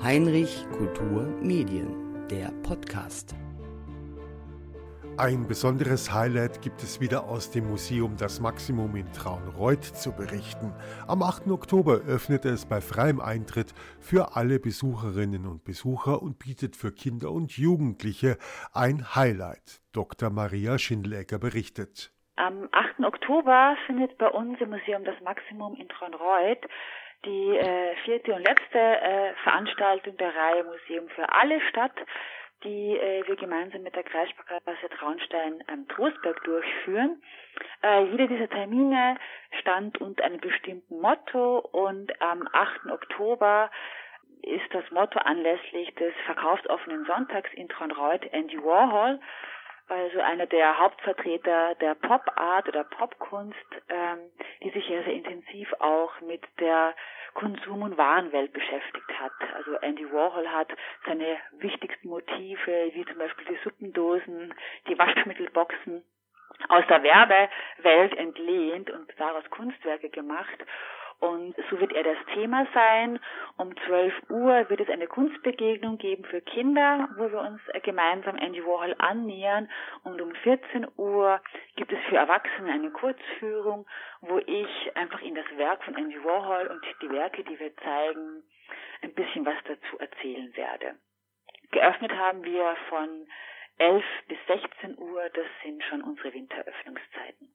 Heinrich Kultur Medien, der Podcast. Ein besonderes Highlight gibt es wieder aus dem Museum Das Maximum in Traunreuth zu berichten. Am 8. Oktober öffnet es bei freiem Eintritt für alle Besucherinnen und Besucher und bietet für Kinder und Jugendliche ein Highlight. Dr. Maria Schindelegger berichtet. Am 8. Oktober findet bei uns im Museum Das Maximum in Traunreuth die äh, vierte und letzte äh, Veranstaltung der Reihe Museum für alle statt die äh, wir gemeinsam mit der Kreissparkasse Traunstein ähm, Trostberg durchführen. Äh, jeder dieser Termine stand unter einem bestimmten Motto und am 8. Oktober ist das Motto anlässlich des verkaufsoffenen Sonntags in Traunreuth Andy Warhol, also einer der Hauptvertreter der Pop-Art oder Popkunst, ähm, die sich ja sehr intensiv auch mit der Konsum- und Warenwelt beschäftigt hat. Also Andy Warhol hat seine wichtigsten Motive, wie zum Beispiel die Suppendosen, die Waschmittelboxen, aus der Werbewelt entlehnt und daraus Kunstwerke gemacht. Und so wird er das Thema sein. Um 12 Uhr wird es eine Kunstbegegnung geben für Kinder, wo wir uns gemeinsam Andy Warhol annähern. Und um 14 Uhr gibt es für Erwachsene eine Kurzführung, wo ich einfach in das Werk von Andy Warhol und die Werke, die wir zeigen, ein bisschen was dazu erzählen werde. Geöffnet haben wir von 11 bis 16 Uhr, das sind schon unsere Winteröffnungszeiten.